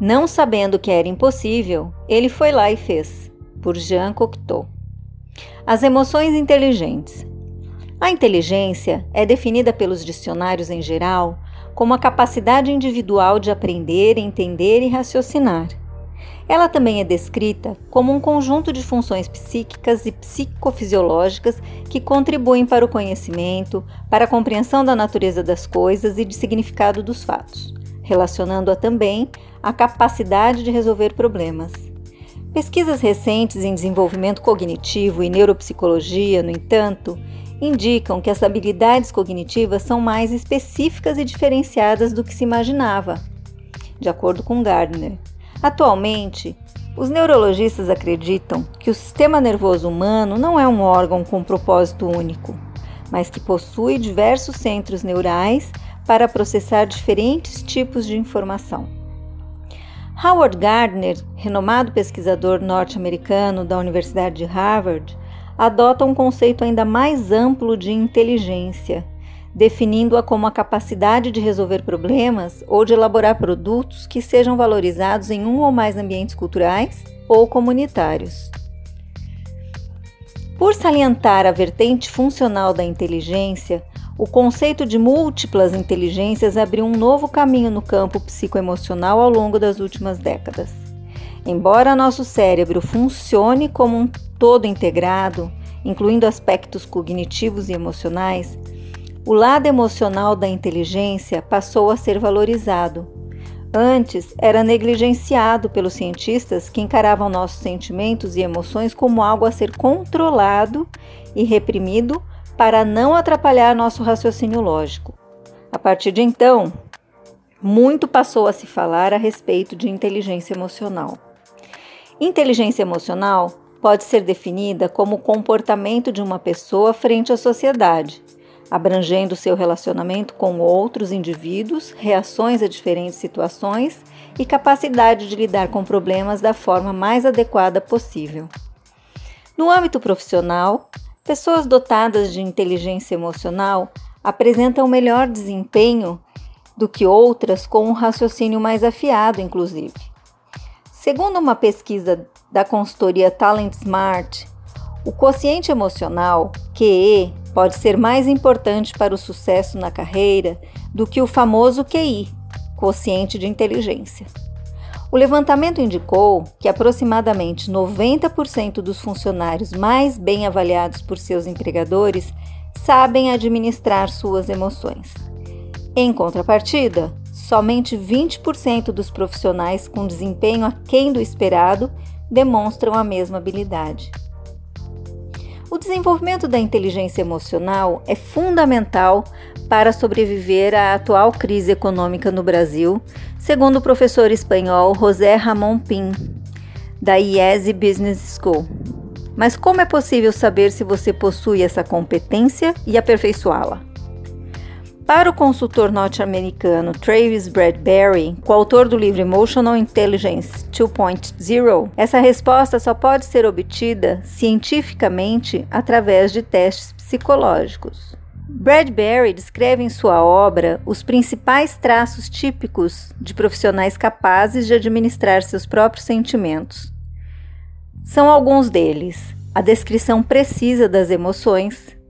Não sabendo que era impossível, ele foi lá e fez, por Jean Cocteau. As emoções inteligentes. A inteligência é definida pelos dicionários em geral como a capacidade individual de aprender, entender e raciocinar. Ela também é descrita como um conjunto de funções psíquicas e psicofisiológicas que contribuem para o conhecimento, para a compreensão da natureza das coisas e de significado dos fatos, relacionando-a também à capacidade de resolver problemas. Pesquisas recentes em desenvolvimento cognitivo e neuropsicologia, no entanto, indicam que as habilidades cognitivas são mais específicas e diferenciadas do que se imaginava, de acordo com Gardner. Atualmente, os neurologistas acreditam que o sistema nervoso humano não é um órgão com propósito único, mas que possui diversos centros neurais para processar diferentes tipos de informação. Howard Gardner, renomado pesquisador norte-americano da Universidade de Harvard, adota um conceito ainda mais amplo de inteligência, definindo-a como a capacidade de resolver problemas ou de elaborar produtos que sejam valorizados em um ou mais ambientes culturais ou comunitários. Por salientar a vertente funcional da inteligência, o conceito de múltiplas inteligências abriu um novo caminho no campo psicoemocional ao longo das últimas décadas. Embora nosso cérebro funcione como um todo integrado, incluindo aspectos cognitivos e emocionais, o lado emocional da inteligência passou a ser valorizado. Antes, era negligenciado pelos cientistas que encaravam nossos sentimentos e emoções como algo a ser controlado e reprimido para não atrapalhar nosso raciocínio lógico. A partir de então, muito passou a se falar a respeito de inteligência emocional. Inteligência emocional pode ser definida como o comportamento de uma pessoa frente à sociedade, abrangendo seu relacionamento com outros indivíduos, reações a diferentes situações e capacidade de lidar com problemas da forma mais adequada possível. No âmbito profissional, Pessoas dotadas de inteligência emocional apresentam melhor desempenho do que outras com um raciocínio mais afiado, inclusive. Segundo uma pesquisa da consultoria Talent Smart, o quociente emocional, QE, pode ser mais importante para o sucesso na carreira do que o famoso QI, quociente de inteligência. O levantamento indicou que aproximadamente 90% dos funcionários mais bem avaliados por seus empregadores sabem administrar suas emoções. Em contrapartida, somente 20% dos profissionais com desempenho aquém do esperado demonstram a mesma habilidade. Desenvolvimento da inteligência emocional é fundamental para sobreviver à atual crise econômica no Brasil, segundo o professor espanhol José Ramon Pin, da IESE Business School. Mas como é possível saber se você possui essa competência e aperfeiçoá-la? Para o consultor norte-americano Travis Bradbury, coautor do livro Emotional Intelligence 2.0, essa resposta só pode ser obtida cientificamente através de testes psicológicos. Bradbury descreve em sua obra os principais traços típicos de profissionais capazes de administrar seus próprios sentimentos. São alguns deles: a descrição precisa das emoções.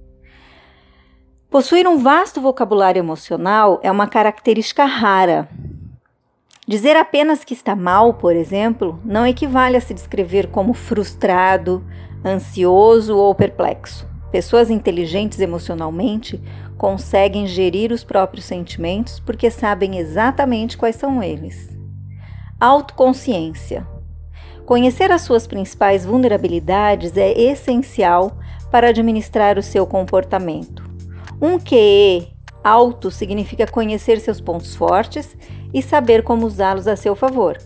Possuir um vasto vocabulário emocional é uma característica rara. Dizer apenas que está mal, por exemplo, não equivale a se descrever como frustrado, ansioso ou perplexo. Pessoas inteligentes emocionalmente conseguem gerir os próprios sentimentos porque sabem exatamente quais são eles. Autoconsciência. Conhecer as suas principais vulnerabilidades é essencial para administrar o seu comportamento. Um QE alto significa conhecer seus pontos fortes e saber como usá-los a seu favor,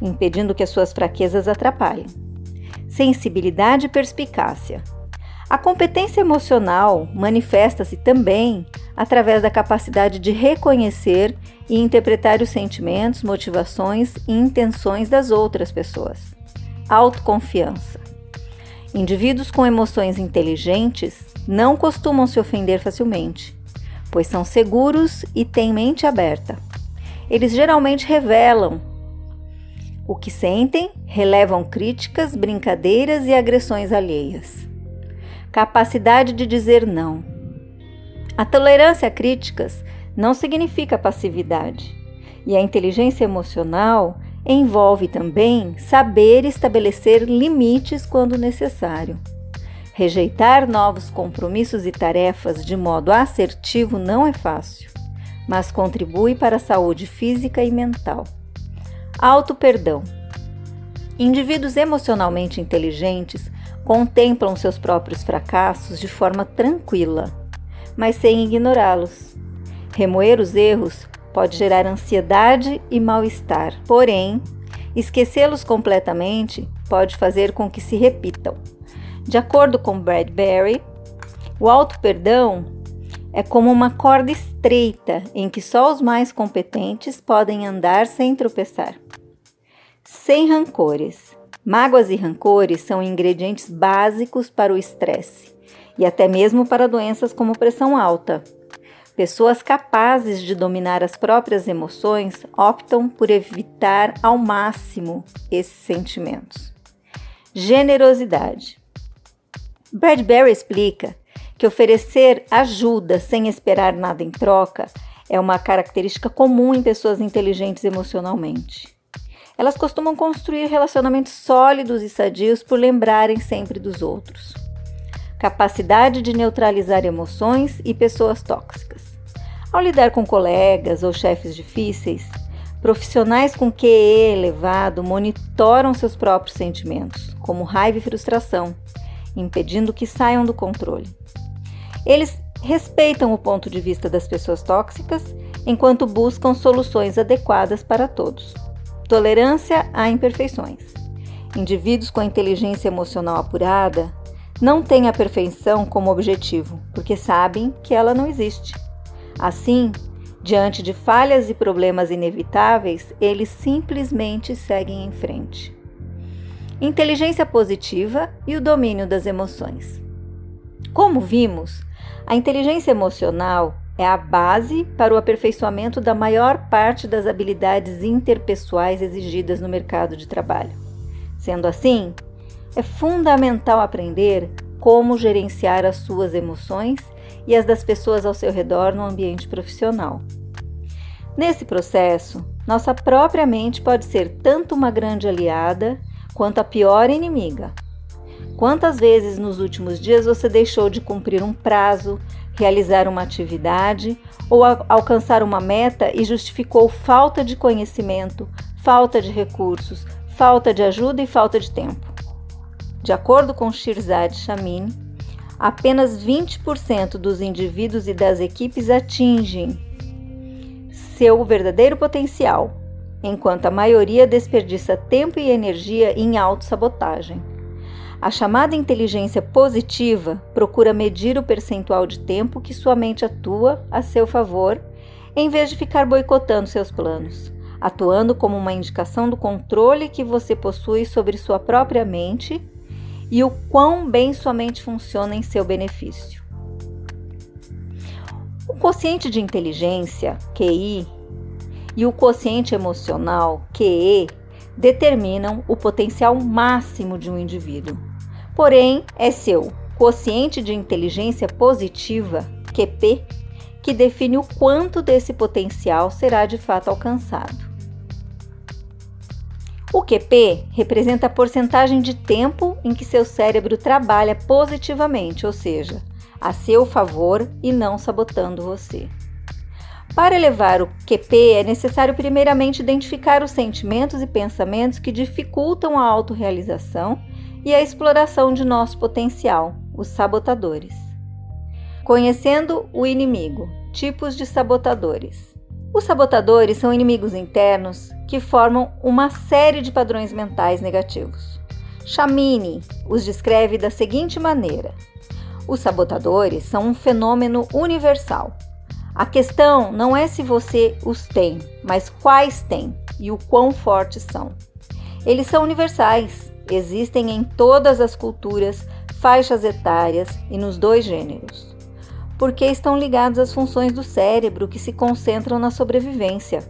impedindo que as suas fraquezas atrapalhem. Sensibilidade e perspicácia. A competência emocional manifesta-se também através da capacidade de reconhecer e interpretar os sentimentos, motivações e intenções das outras pessoas. Autoconfiança. Indivíduos com emoções inteligentes não costumam se ofender facilmente. pois são seguros e têm mente aberta. Eles geralmente revelam o que sentem, relevam críticas, brincadeiras e agressões alheias. Capacidade de dizer não. A tolerância a críticas não significa passividade, e a inteligência emocional envolve também saber estabelecer limites quando necessário. Rejeitar novos compromissos e tarefas de modo assertivo não é fácil, mas contribui para a saúde física e mental. Auto-perdão. Indivíduos emocionalmente inteligentes contemplam seus próprios fracassos de forma tranquila, mas sem ignorá-los. Remoer os erros pode gerar ansiedade e mal-estar, porém, esquecê-los completamente pode fazer com que se repitam. De acordo com Bradbury, o auto-perdão é como uma corda estreita em que só os mais competentes podem andar sem tropeçar. Sem rancores. Mágoas e rancores são ingredientes básicos para o estresse e até mesmo para doenças como pressão alta. Pessoas capazes de dominar as próprias emoções optam por evitar ao máximo esses sentimentos. Generosidade. Bradbury explica que oferecer ajuda sem esperar nada em troca é uma característica comum em pessoas inteligentes emocionalmente. Elas costumam construir relacionamentos sólidos e sadios por lembrarem sempre dos outros. Capacidade de neutralizar emoções e pessoas tóxicas. Ao lidar com colegas ou chefes difíceis, profissionais com QE elevado monitoram seus próprios sentimentos, como raiva e frustração, impedindo que saiam do controle. Eles respeitam o ponto de vista das pessoas tóxicas enquanto buscam soluções adequadas para todos. Tolerância a imperfeições. Indivíduos com inteligência emocional apurada não têm a perfeição como objetivo, porque sabem que ela não existe. Assim, diante de falhas e problemas inevitáveis, eles simplesmente seguem em frente inteligência positiva e o domínio das emoções. Como vimos, a inteligência emocional é a base para o aperfeiçoamento da maior parte das habilidades interpessoais exigidas no mercado de trabalho. Sendo assim, é fundamental aprender como gerenciar as suas emoções e as das pessoas ao seu redor no ambiente profissional. Nesse processo, nossa própria mente pode ser tanto uma grande aliada quanto a pior inimiga. Quantas vezes nos últimos dias você deixou de cumprir um prazo, realizar uma atividade ou alcançar uma meta e justificou falta de conhecimento, falta de recursos, falta de ajuda e falta de tempo? De acordo com Shirzad Shamin, apenas 20% dos indivíduos e das equipes atingem seu verdadeiro potencial enquanto a maioria desperdiça tempo e energia em autossabotagem. A chamada inteligência positiva procura medir o percentual de tempo que sua mente atua a seu favor, em vez de ficar boicotando seus planos, atuando como uma indicação do controle que você possui sobre sua própria mente e o quão bem sua mente funciona em seu benefício. O quociente de inteligência, QI, e o quociente emocional, QE, determinam o potencial máximo de um indivíduo. Porém, é seu quociente de inteligência positiva, QP, que define o quanto desse potencial será de fato alcançado. O QP representa a porcentagem de tempo em que seu cérebro trabalha positivamente, ou seja, a seu favor e não sabotando você. Para elevar o QP, é necessário primeiramente identificar os sentimentos e pensamentos que dificultam a autorrealização e a exploração de nosso potencial, os sabotadores. Conhecendo o inimigo, tipos de sabotadores. Os sabotadores são inimigos internos que formam uma série de padrões mentais negativos. Chamini os descreve da seguinte maneira: os sabotadores são um fenômeno universal a questão não é se você os tem, mas quais tem e o quão fortes são. Eles são universais, existem em todas as culturas, faixas etárias e nos dois gêneros. porque estão ligados às funções do cérebro que se concentram na sobrevivência.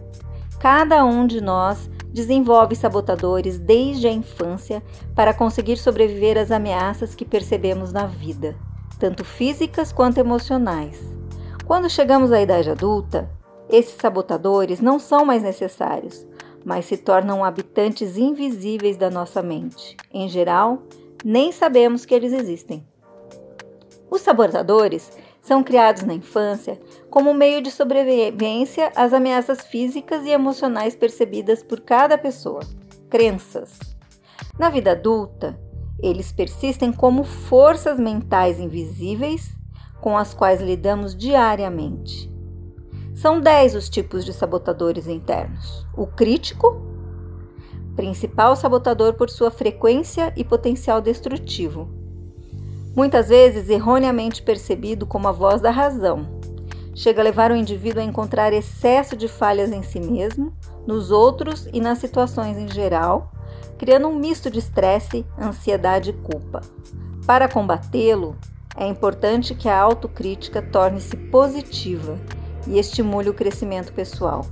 Cada um de nós desenvolve sabotadores desde a infância para conseguir sobreviver às ameaças que percebemos na vida, tanto físicas quanto emocionais. Quando chegamos à idade adulta, esses sabotadores não são mais necessários, mas se tornam habitantes invisíveis da nossa mente. Em geral, nem sabemos que eles existem. Os sabotadores são criados na infância como meio de sobrevivência às ameaças físicas e emocionais percebidas por cada pessoa, crenças. Na vida adulta, eles persistem como forças mentais invisíveis com as quais lidamos diariamente. São dez os tipos de sabotadores internos: o crítico, principal sabotador por sua frequência e potencial destrutivo muitas vezes erroneamente percebido como a voz da razão. Chega a levar o indivíduo a encontrar excesso de falhas em si mesmo, nos outros e nas situações em geral, criando um misto de estresse, ansiedade e culpa. Para combatê-lo, é importante que a autocrítica torne-se positiva e estimule o crescimento pessoal.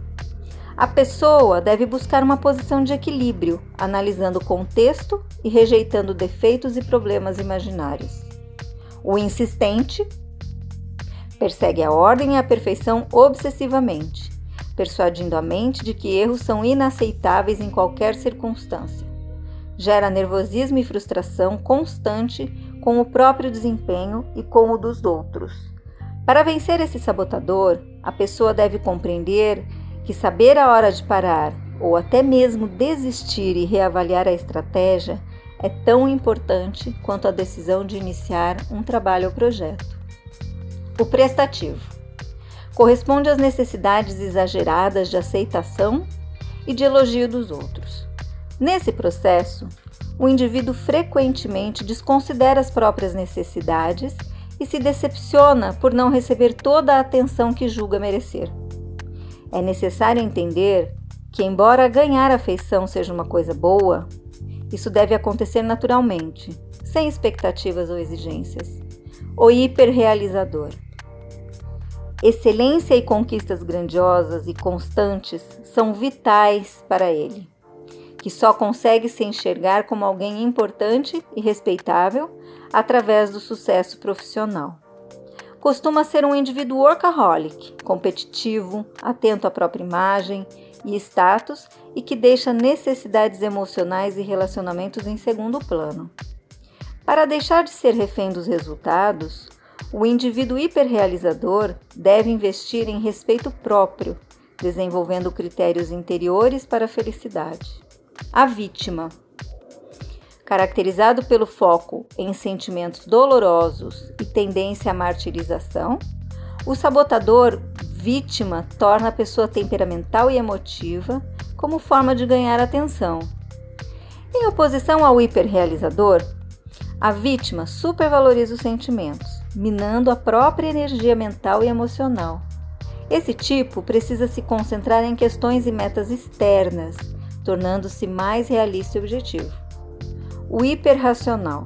A pessoa deve buscar uma posição de equilíbrio, analisando o contexto e rejeitando defeitos e problemas imaginários. O insistente persegue a ordem e a perfeição obsessivamente, persuadindo a mente de que erros são inaceitáveis em qualquer circunstância. Gera nervosismo e frustração constante com o próprio desempenho e com o dos outros. Para vencer esse sabotador, a pessoa deve compreender que saber a hora de parar ou até mesmo desistir e reavaliar a estratégia é tão importante quanto a decisão de iniciar um trabalho ou projeto. O prestativo corresponde às necessidades exageradas de aceitação e de elogio dos outros. Nesse processo, o indivíduo frequentemente desconsidera as próprias necessidades e se decepciona por não receber toda a atenção que julga merecer. É necessário entender que, embora ganhar afeição seja uma coisa boa, isso deve acontecer naturalmente, sem expectativas ou exigências. O hiperrealizador. Excelência e conquistas grandiosas e constantes são vitais para ele, que só consegue se enxergar como alguém importante e respeitável através do sucesso profissional costuma ser um indivíduo workaholic, competitivo, atento à própria imagem e status e que deixa necessidades emocionais e relacionamentos em segundo plano. Para deixar de ser refém dos resultados, o indivíduo hiperrealizador deve investir em respeito próprio, desenvolvendo critérios interiores para a felicidade. A vítima caracterizado pelo foco em sentimentos dolorosos e tendência à martirização, o sabotador vítima torna a pessoa temperamental e emotiva como forma de ganhar atenção. Em oposição ao hiperrealizador, a vítima supervaloriza os sentimentos, minando a própria energia mental e emocional. Esse tipo precisa se concentrar em questões e metas externas, tornando-se mais realista e objetivo. O hiperracional.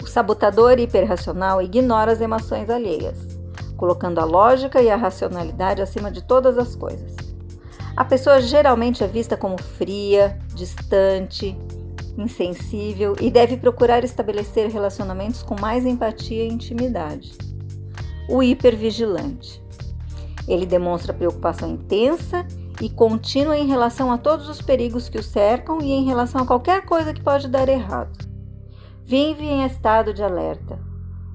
O sabotador hiperracional ignora as emoções alheias, colocando a lógica e a racionalidade acima de todas as coisas. A pessoa geralmente é vista como fria, distante, insensível e deve procurar estabelecer relacionamentos com mais empatia e intimidade. O hipervigilante. Ele demonstra preocupação intensa e contínua em relação a todos os perigos que o cercam e em relação a qualquer coisa que pode dar errado. Vive em estado de alerta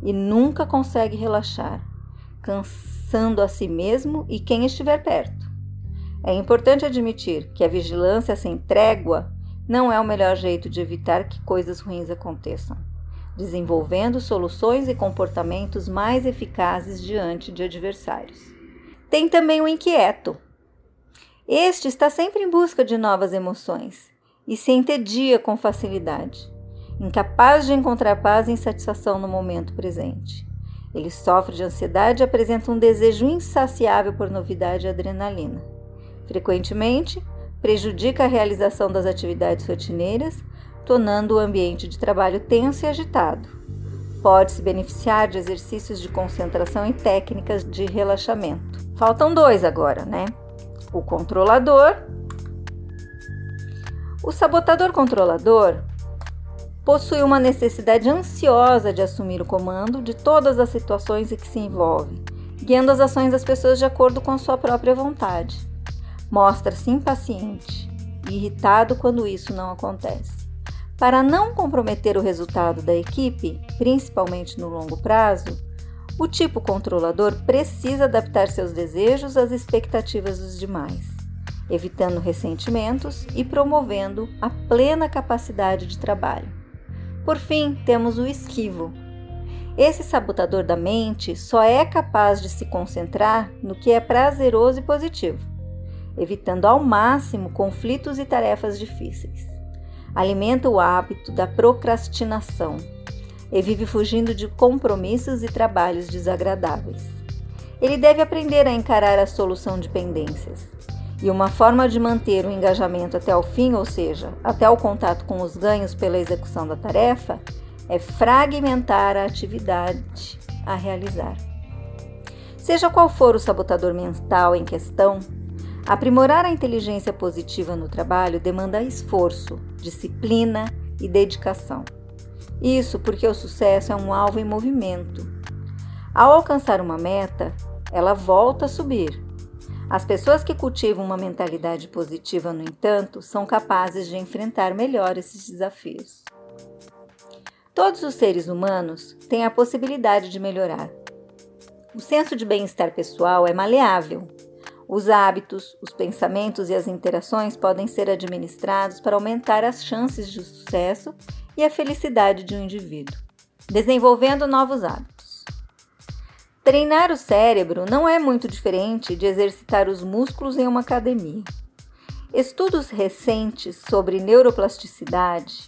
e nunca consegue relaxar, cansando a si mesmo e quem estiver perto. É importante admitir que a vigilância sem trégua não é o melhor jeito de evitar que coisas ruins aconteçam, desenvolvendo soluções e comportamentos mais eficazes diante de adversários. Tem também o inquieto, este está sempre em busca de novas emoções e se entedia com facilidade, incapaz de encontrar paz e satisfação no momento presente. Ele sofre de ansiedade e apresenta um desejo insaciável por novidade e adrenalina. Frequentemente, prejudica a realização das atividades rotineiras, tornando o ambiente de trabalho tenso e agitado. pode se beneficiar de exercícios de concentração e técnicas de relaxamento. Faltam dois agora, né? O controlador. O sabotador controlador possui uma necessidade ansiosa de assumir o comando de todas as situações em que se envolve, guiando as ações das pessoas de acordo com sua própria vontade. Mostra-se impaciente e irritado quando isso não acontece. Para não comprometer o resultado da equipe, principalmente no longo prazo, o tipo controlador precisa adaptar seus desejos às expectativas dos demais, evitando ressentimentos e promovendo a plena capacidade de trabalho. Por fim, temos o esquivo. Esse sabotador da mente só é capaz de se concentrar no que é prazeroso e positivo, evitando ao máximo conflitos e tarefas difíceis alimenta o hábito da procrastinação e vive fugindo de compromissos e trabalhos desagradáveis. Ele deve aprender a encarar a solução de pendências. E uma forma de manter o engajamento até o fim, ou seja, até o contato com os ganhos pela execução da tarefa, é fragmentar a atividade a realizar. Seja qual for o sabotador mental em questão, Aprimorar a inteligência positiva no trabalho demanda esforço, disciplina e dedicação. Isso porque o sucesso é um alvo em movimento. Ao alcançar uma meta, ela volta a subir. As pessoas que cultivam uma mentalidade positiva, no entanto, são capazes de enfrentar melhor esses desafios. Todos os seres humanos têm a possibilidade de melhorar. O senso de bem-estar pessoal é maleável os hábitos, os pensamentos e as interações podem ser administrados para aumentar as chances de sucesso e a felicidade de um indivíduo, desenvolvendo novos hábitos. Treinar o cérebro não é muito diferente de exercitar os músculos em uma academia. Estudos recentes sobre neuroplasticidade,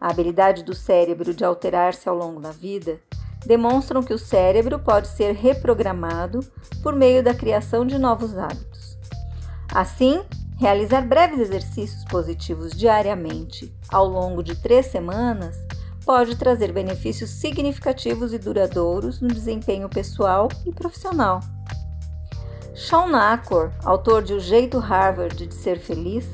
a habilidade do cérebro de alterar-se ao longo da vida, demonstram que o cérebro pode ser reprogramado por meio da criação de novos hábitos. Assim, realizar breves exercícios positivos diariamente ao longo de três semanas pode trazer benefícios significativos e duradouros no desempenho pessoal e profissional. Sean Nacor, autor de O Jeito Harvard de Ser Feliz,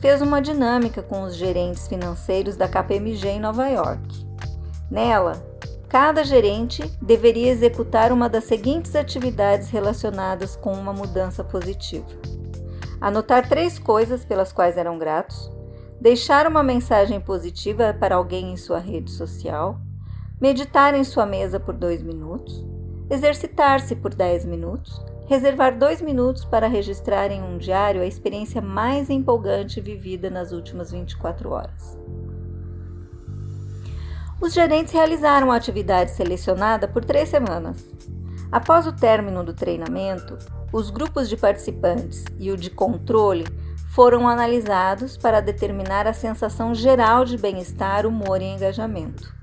fez uma dinâmica com os gerentes financeiros da KPMG em Nova York. Nela, Cada gerente deveria executar uma das seguintes atividades relacionadas com uma mudança positiva: anotar três coisas pelas quais eram gratos, deixar uma mensagem positiva para alguém em sua rede social, meditar em sua mesa por dois minutos, exercitar-se por dez minutos, reservar dois minutos para registrar em um diário a experiência mais empolgante vivida nas últimas 24 horas. Os gerentes realizaram a atividade selecionada por três semanas. Após o término do treinamento, os grupos de participantes e o de controle foram analisados para determinar a sensação geral de bem-estar, humor e engajamento.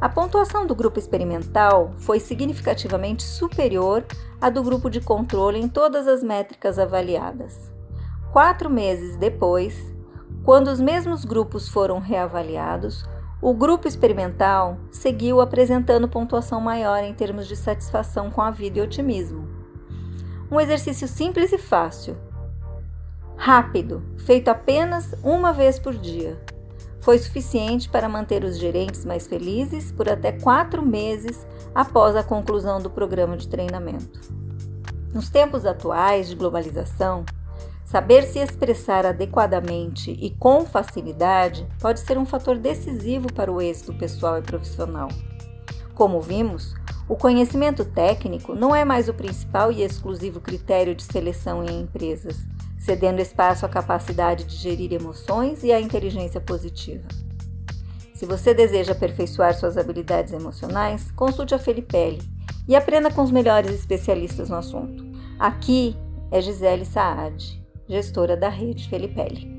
A pontuação do grupo experimental foi significativamente superior à do grupo de controle em todas as métricas avaliadas. Quatro meses depois, quando os mesmos grupos foram reavaliados, o grupo experimental seguiu apresentando pontuação maior em termos de satisfação com a vida e otimismo. Um exercício simples e fácil, rápido, feito apenas uma vez por dia, foi suficiente para manter os gerentes mais felizes por até quatro meses após a conclusão do programa de treinamento. Nos tempos atuais de globalização, Saber se expressar adequadamente e com facilidade pode ser um fator decisivo para o êxito pessoal e profissional. Como vimos, o conhecimento técnico não é mais o principal e exclusivo critério de seleção em empresas, cedendo espaço à capacidade de gerir emoções e à inteligência positiva. Se você deseja aperfeiçoar suas habilidades emocionais, consulte a Felipelli e aprenda com os melhores especialistas no assunto. Aqui é Gisele Saad gestora da rede Felipelli.